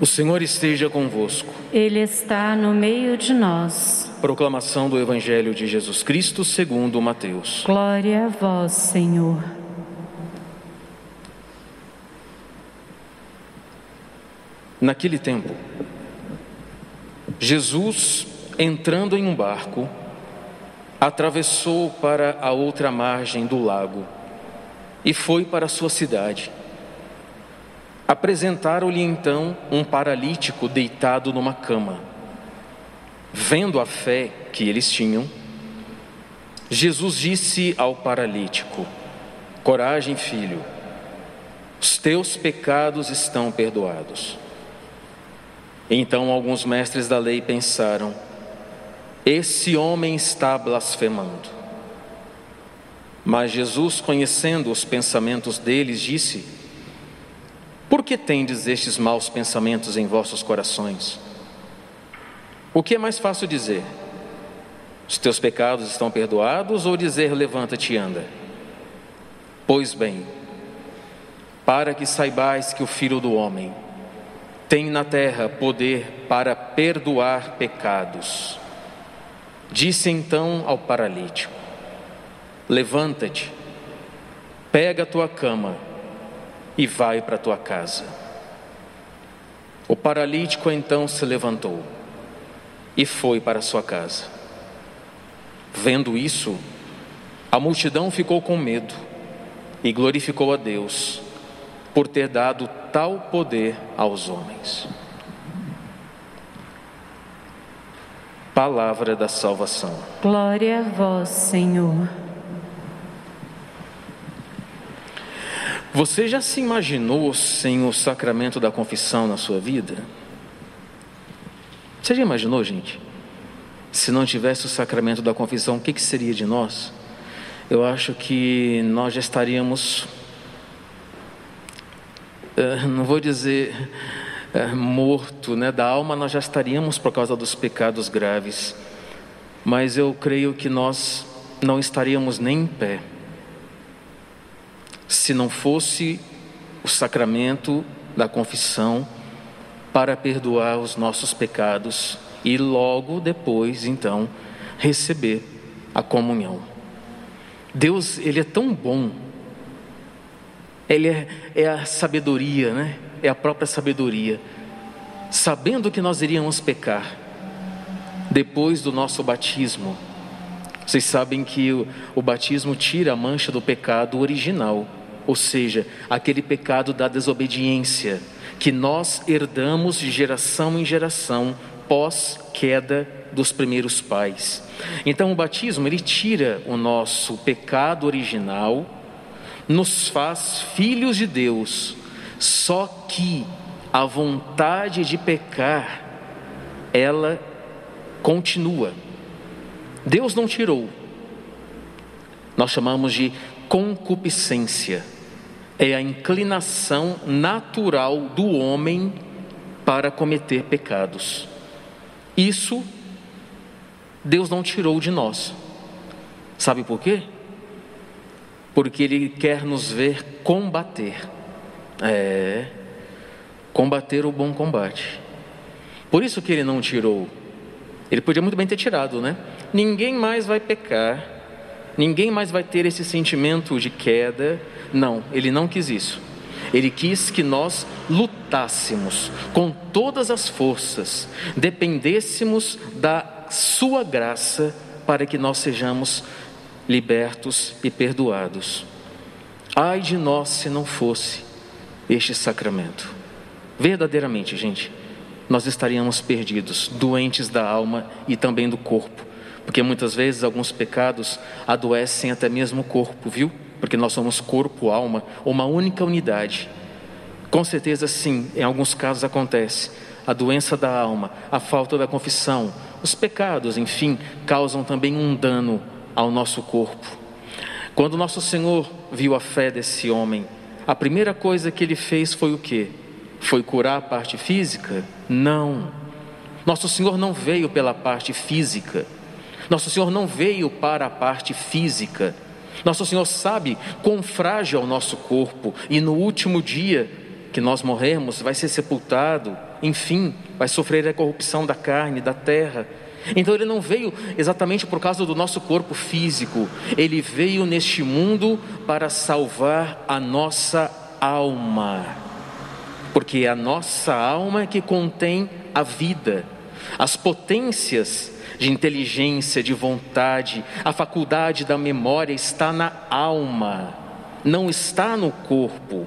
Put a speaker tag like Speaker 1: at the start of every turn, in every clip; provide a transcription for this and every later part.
Speaker 1: O Senhor esteja convosco.
Speaker 2: Ele está no meio de nós.
Speaker 1: Proclamação do Evangelho de Jesus Cristo segundo Mateus.
Speaker 2: Glória a vós, Senhor.
Speaker 1: Naquele tempo, Jesus, entrando em um barco, atravessou para a outra margem do lago e foi para a sua cidade. Apresentaram-lhe então um paralítico deitado numa cama. Vendo a fé que eles tinham, Jesus disse ao paralítico: Coragem, filho, os teus pecados estão perdoados. Então alguns mestres da lei pensaram: Esse homem está blasfemando. Mas Jesus, conhecendo os pensamentos deles, disse: por que tendes estes maus pensamentos em vossos corações? O que é mais fácil dizer? Os teus pecados estão perdoados ou dizer levanta-te e anda? Pois bem, para que saibais que o Filho do Homem tem na terra poder para perdoar pecados. Disse então ao paralítico: Levanta-te, pega a tua cama e vai para tua casa. O paralítico então se levantou e foi para sua casa. Vendo isso, a multidão ficou com medo e glorificou a Deus por ter dado tal poder aos homens. Palavra da salvação.
Speaker 2: Glória a vós, Senhor.
Speaker 1: Você já se imaginou sem o sacramento da confissão na sua vida? Você já imaginou, gente? Se não tivesse o sacramento da confissão, o que, que seria de nós? Eu acho que nós já estaríamos, eh, não vou dizer é, morto, né? Da alma nós já estaríamos por causa dos pecados graves, mas eu creio que nós não estaríamos nem em pé se não fosse o sacramento da confissão para perdoar os nossos pecados e logo depois, então, receber a comunhão. Deus, Ele é tão bom, Ele é, é a sabedoria, né? É a própria sabedoria. Sabendo que nós iríamos pecar, depois do nosso batismo, vocês sabem que o, o batismo tira a mancha do pecado original ou seja, aquele pecado da desobediência que nós herdamos de geração em geração pós queda dos primeiros pais. Então o batismo ele tira o nosso pecado original, nos faz filhos de Deus. Só que a vontade de pecar ela continua. Deus não tirou. Nós chamamos de concupiscência é a inclinação natural do homem para cometer pecados. Isso Deus não tirou de nós. Sabe por quê? Porque Ele quer nos ver combater. É, combater o bom combate. Por isso que Ele não tirou. Ele podia muito bem ter tirado, né? Ninguém mais vai pecar, ninguém mais vai ter esse sentimento de queda, não, ele não quis isso. Ele quis que nós lutássemos com todas as forças, dependêssemos da Sua graça para que nós sejamos libertos e perdoados. Ai de nós se não fosse este sacramento. Verdadeiramente, gente, nós estaríamos perdidos, doentes da alma e também do corpo, porque muitas vezes alguns pecados adoecem até mesmo o corpo, viu? porque nós somos corpo, alma, uma única unidade. Com certeza, sim, em alguns casos acontece. A doença da alma, a falta da confissão, os pecados, enfim, causam também um dano ao nosso corpo. Quando nosso Senhor viu a fé desse homem, a primeira coisa que ele fez foi o quê? Foi curar a parte física? Não. Nosso Senhor não veio pela parte física. Nosso Senhor não veio para a parte física. Nosso Senhor sabe quão frágil é o nosso corpo. E no último dia que nós morremos, vai ser sepultado, enfim, vai sofrer a corrupção da carne, da terra. Então ele não veio exatamente por causa do nosso corpo físico, ele veio neste mundo para salvar a nossa alma, porque é a nossa alma que contém a vida, as potências de inteligência, de vontade, a faculdade da memória está na alma, não está no corpo.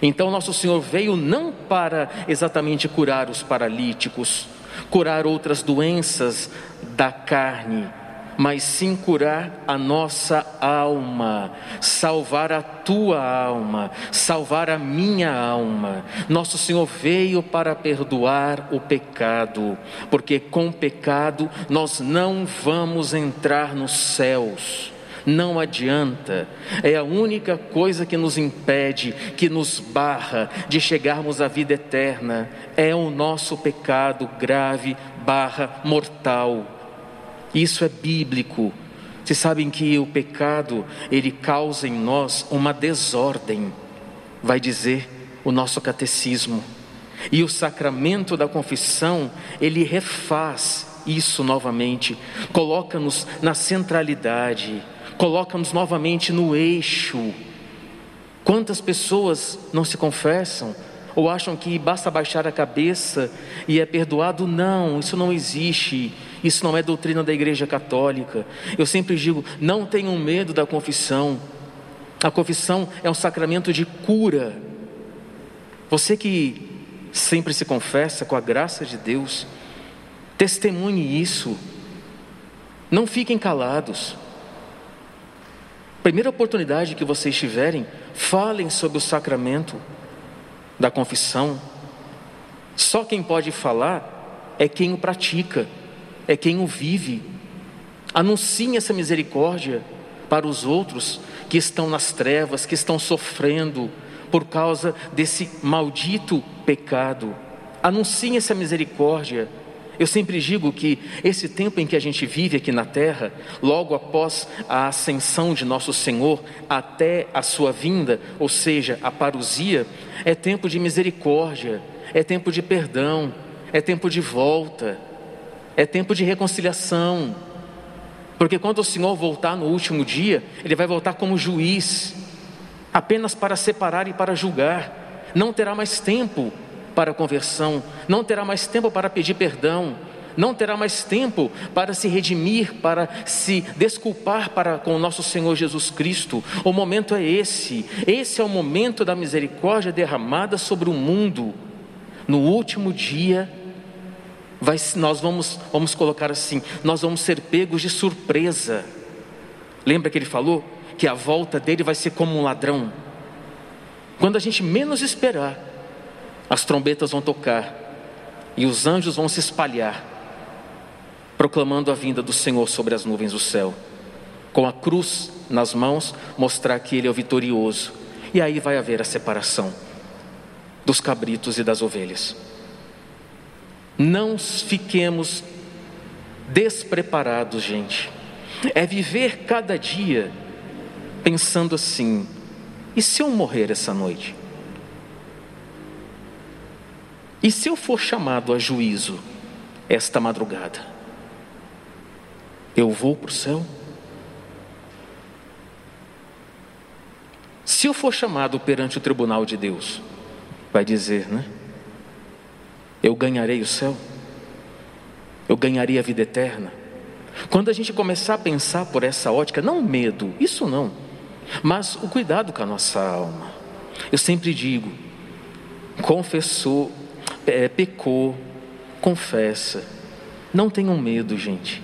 Speaker 1: Então, nosso Senhor veio não para exatamente curar os paralíticos, curar outras doenças da carne, mas sim curar a nossa alma, salvar a tua alma, salvar a minha alma. Nosso Senhor veio para perdoar o pecado, porque com o pecado nós não vamos entrar nos céus. Não adianta, é a única coisa que nos impede, que nos barra de chegarmos à vida eterna, é o nosso pecado grave barra mortal. Isso é bíblico. Vocês sabem que o pecado, ele causa em nós uma desordem, vai dizer o nosso catecismo. E o sacramento da confissão, ele refaz isso novamente, coloca-nos na centralidade, coloca-nos novamente no eixo. Quantas pessoas não se confessam ou acham que basta baixar a cabeça e é perdoado? Não, isso não existe. Isso não é doutrina da Igreja Católica. Eu sempre digo: não tenham medo da confissão. A confissão é um sacramento de cura. Você que sempre se confessa com a graça de Deus, testemunhe isso. Não fiquem calados. Primeira oportunidade que vocês tiverem, falem sobre o sacramento da confissão. Só quem pode falar é quem o pratica, é quem o vive. Anuncie essa misericórdia para os outros que estão nas trevas, que estão sofrendo por causa desse maldito pecado. Anuncie essa misericórdia eu sempre digo que esse tempo em que a gente vive aqui na terra, logo após a ascensão de nosso Senhor até a sua vinda, ou seja, a parousia, é tempo de misericórdia, é tempo de perdão, é tempo de volta, é tempo de reconciliação. Porque quando o Senhor voltar no último dia, Ele vai voltar como juiz, apenas para separar e para julgar, não terá mais tempo para conversão, não terá mais tempo para pedir perdão, não terá mais tempo para se redimir, para se desculpar para com o nosso Senhor Jesus Cristo. O momento é esse. Esse é o momento da misericórdia derramada sobre o mundo. No último dia, vai, nós vamos, vamos colocar assim, nós vamos ser pegos de surpresa. Lembra que ele falou que a volta dele vai ser como um ladrão? Quando a gente menos esperar, as trombetas vão tocar e os anjos vão se espalhar, proclamando a vinda do Senhor sobre as nuvens do céu, com a cruz nas mãos, mostrar que Ele é o vitorioso, e aí vai haver a separação dos cabritos e das ovelhas. Não fiquemos despreparados, gente. É viver cada dia pensando assim: e se eu morrer essa noite? E se eu for chamado a juízo esta madrugada, eu vou para o céu? Se eu for chamado perante o tribunal de Deus, vai dizer, né? Eu ganharei o céu, eu ganharei a vida eterna. Quando a gente começar a pensar por essa ótica, não medo, isso não, mas o cuidado com a nossa alma. Eu sempre digo, confessou é, pecou, confessa. Não tenham medo, gente.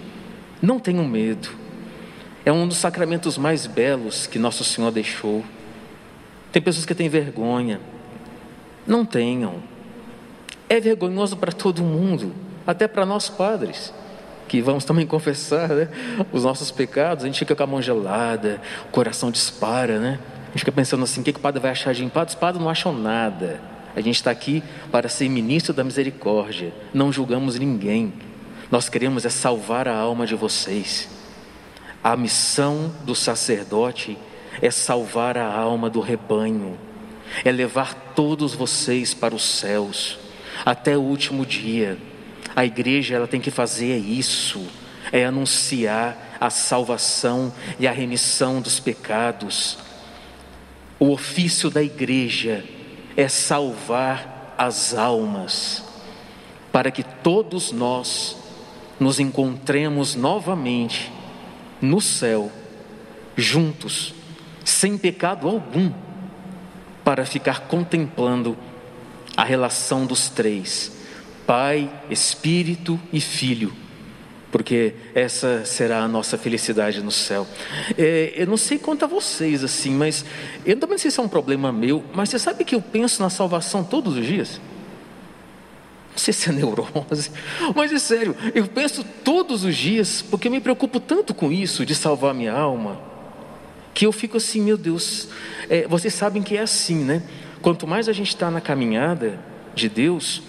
Speaker 1: Não tenham medo. É um dos sacramentos mais belos que Nosso Senhor deixou. Tem pessoas que têm vergonha. Não tenham. É vergonhoso para todo mundo, até para nós padres, que vamos também confessar né, os nossos pecados. A gente fica com a mão gelada, o coração dispara, né? A gente fica pensando assim: o que, que o padre vai achar de mim? Os padres não acham nada. A gente está aqui para ser ministro da misericórdia. Não julgamos ninguém. Nós queremos é salvar a alma de vocês. A missão do sacerdote é salvar a alma do rebanho. é levar todos vocês para os céus, até o último dia. A igreja ela tem que fazer isso, é anunciar a salvação e a remissão dos pecados. O ofício da igreja é salvar as almas, para que todos nós nos encontremos novamente no céu, juntos, sem pecado algum, para ficar contemplando a relação dos três: Pai, Espírito e Filho porque essa será a nossa felicidade no céu. É, eu não sei quanto a vocês assim, mas eu também não sei se é um problema meu, mas você sabe que eu penso na salvação todos os dias? Não sei se é neurose, mas é sério, eu penso todos os dias, porque eu me preocupo tanto com isso, de salvar minha alma, que eu fico assim, meu Deus, é, vocês sabem que é assim, né? Quanto mais a gente está na caminhada de Deus,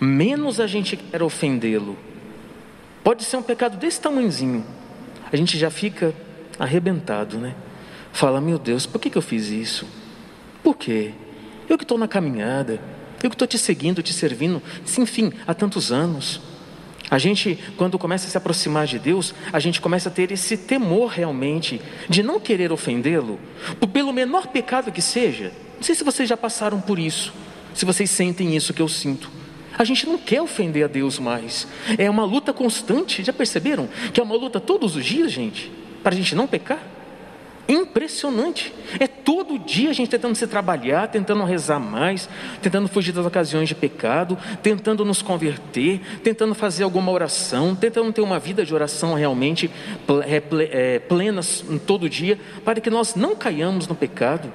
Speaker 1: menos a gente quer ofendê-lo Pode ser um pecado desse tamanhozinho. A gente já fica arrebentado, né? Fala, meu Deus, por que, que eu fiz isso? Por quê? Eu que estou na caminhada, eu que estou te seguindo, te servindo, enfim, há tantos anos. A gente, quando começa a se aproximar de Deus, a gente começa a ter esse temor realmente de não querer ofendê-lo, pelo menor pecado que seja. Não sei se vocês já passaram por isso, se vocês sentem isso que eu sinto. A gente não quer ofender a Deus mais. É uma luta constante. Já perceberam? Que é uma luta todos os dias, gente, para a gente não pecar. Impressionante. É todo dia a gente tentando se trabalhar, tentando rezar mais, tentando fugir das ocasiões de pecado, tentando nos converter, tentando fazer alguma oração, tentando ter uma vida de oração realmente é, é, plena todo dia, para que nós não caiamos no pecado.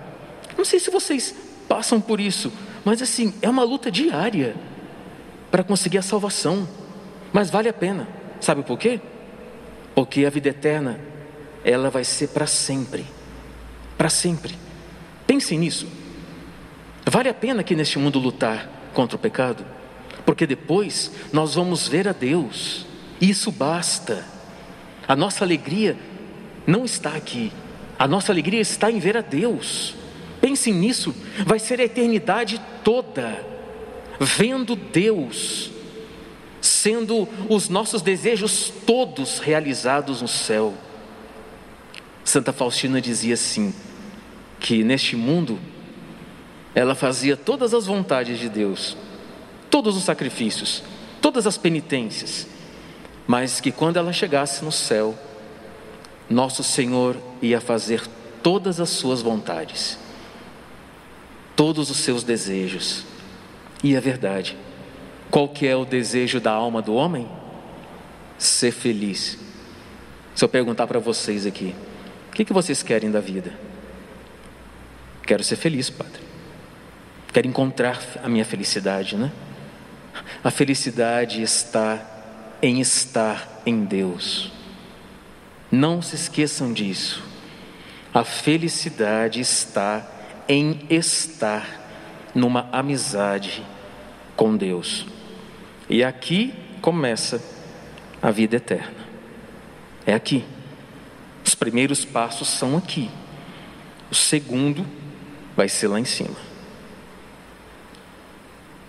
Speaker 1: Não sei se vocês passam por isso, mas assim, é uma luta diária para conseguir a salvação. Mas vale a pena. Sabe por quê? Porque a vida eterna, ela vai ser para sempre. Para sempre. Pense nisso. Vale a pena aqui neste mundo lutar contra o pecado? Porque depois nós vamos ver a Deus. Isso basta. A nossa alegria não está aqui. A nossa alegria está em ver a Deus. Pensem nisso. Vai ser a eternidade toda vendo Deus, sendo os nossos desejos todos realizados no céu. Santa Faustina dizia assim: que neste mundo ela fazia todas as vontades de Deus, todos os sacrifícios, todas as penitências, mas que quando ela chegasse no céu, nosso Senhor ia fazer todas as suas vontades, todos os seus desejos e é verdade. Qual que é o desejo da alma do homem? Ser feliz. Se eu perguntar para vocês aqui, o que, que vocês querem da vida? Quero ser feliz, Padre. Quero encontrar a minha felicidade, né? A felicidade está em estar em Deus. Não se esqueçam disso. A felicidade está em estar numa amizade com Deus. E aqui começa a vida eterna. É aqui. Os primeiros passos são aqui. O segundo vai ser lá em cima.